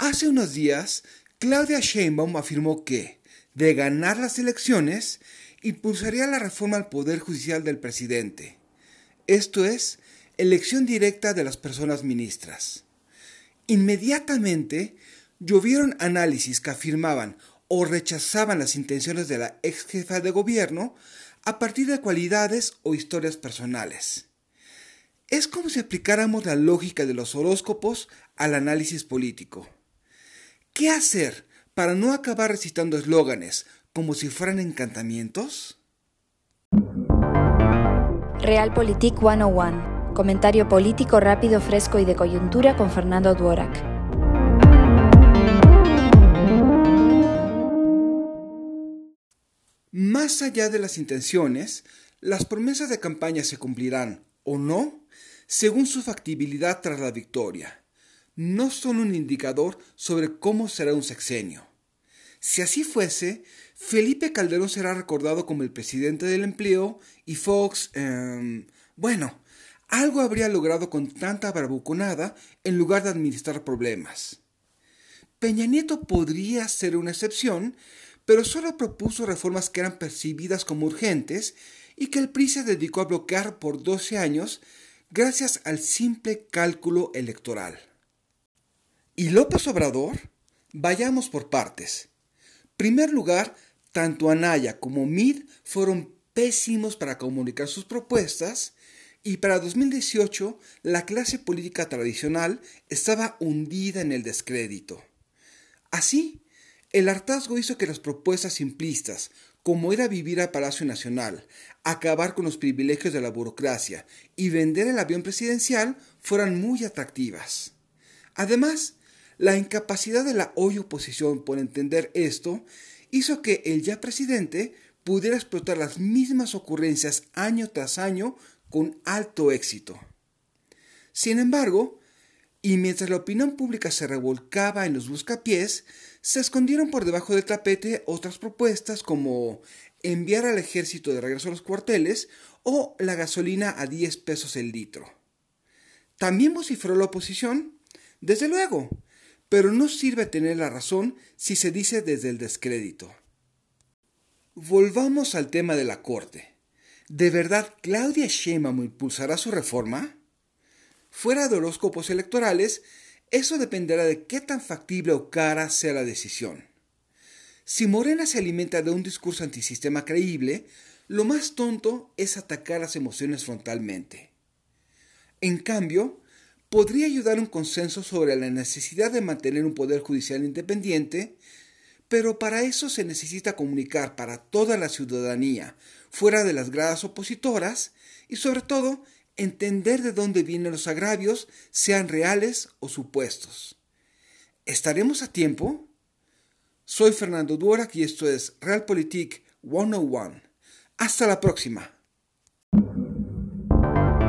Hace unos días, Claudia Sheinbaum afirmó que, de ganar las elecciones, impulsaría la reforma al Poder Judicial del presidente. Esto es, elección directa de las personas ministras. Inmediatamente, llovieron análisis que afirmaban o rechazaban las intenciones de la ex jefa de gobierno a partir de cualidades o historias personales. Es como si aplicáramos la lógica de los horóscopos al análisis político. ¿Qué hacer para no acabar recitando eslóganes como si fueran encantamientos? Realpolitik 101. Comentario político rápido, fresco y de coyuntura con Fernando Duorak. Más allá de las intenciones, las promesas de campaña se cumplirán o no según su factibilidad tras la victoria no son un indicador sobre cómo será un sexenio. Si así fuese, Felipe Calderón será recordado como el presidente del empleo y Fox, em, bueno, algo habría logrado con tanta barbuconada en lugar de administrar problemas. Peña Nieto podría ser una excepción, pero solo propuso reformas que eran percibidas como urgentes y que el PRI se dedicó a bloquear por 12 años gracias al simple cálculo electoral. ¿Y López Obrador? Vayamos por partes. Primer lugar, tanto Anaya como Mid fueron pésimos para comunicar sus propuestas y para 2018 la clase política tradicional estaba hundida en el descrédito. Así, el hartazgo hizo que las propuestas simplistas, como era vivir a Palacio Nacional, acabar con los privilegios de la burocracia y vender el avión presidencial, fueran muy atractivas. Además, la incapacidad de la hoy oposición por entender esto hizo que el ya presidente pudiera explotar las mismas ocurrencias año tras año con alto éxito. Sin embargo, y mientras la opinión pública se revolcaba en los buscapiés, se escondieron por debajo del tapete otras propuestas como enviar al ejército de regreso a los cuarteles o la gasolina a 10 pesos el litro. ¿También vociferó la oposición? Desde luego, pero no sirve tener la razón si se dice desde el descrédito. Volvamos al tema de la Corte. ¿De verdad Claudia Sheinbaum impulsará su reforma? Fuera de horóscopos electorales, eso dependerá de qué tan factible o cara sea la decisión. Si Morena se alimenta de un discurso antisistema creíble, lo más tonto es atacar las emociones frontalmente. En cambio, podría ayudar un consenso sobre la necesidad de mantener un poder judicial independiente, pero para eso se necesita comunicar para toda la ciudadanía, fuera de las gradas opositoras, y sobre todo entender de dónde vienen los agravios, sean reales o supuestos. ¿Estaremos a tiempo? Soy Fernando Duorak y esto es Realpolitik 101. Hasta la próxima.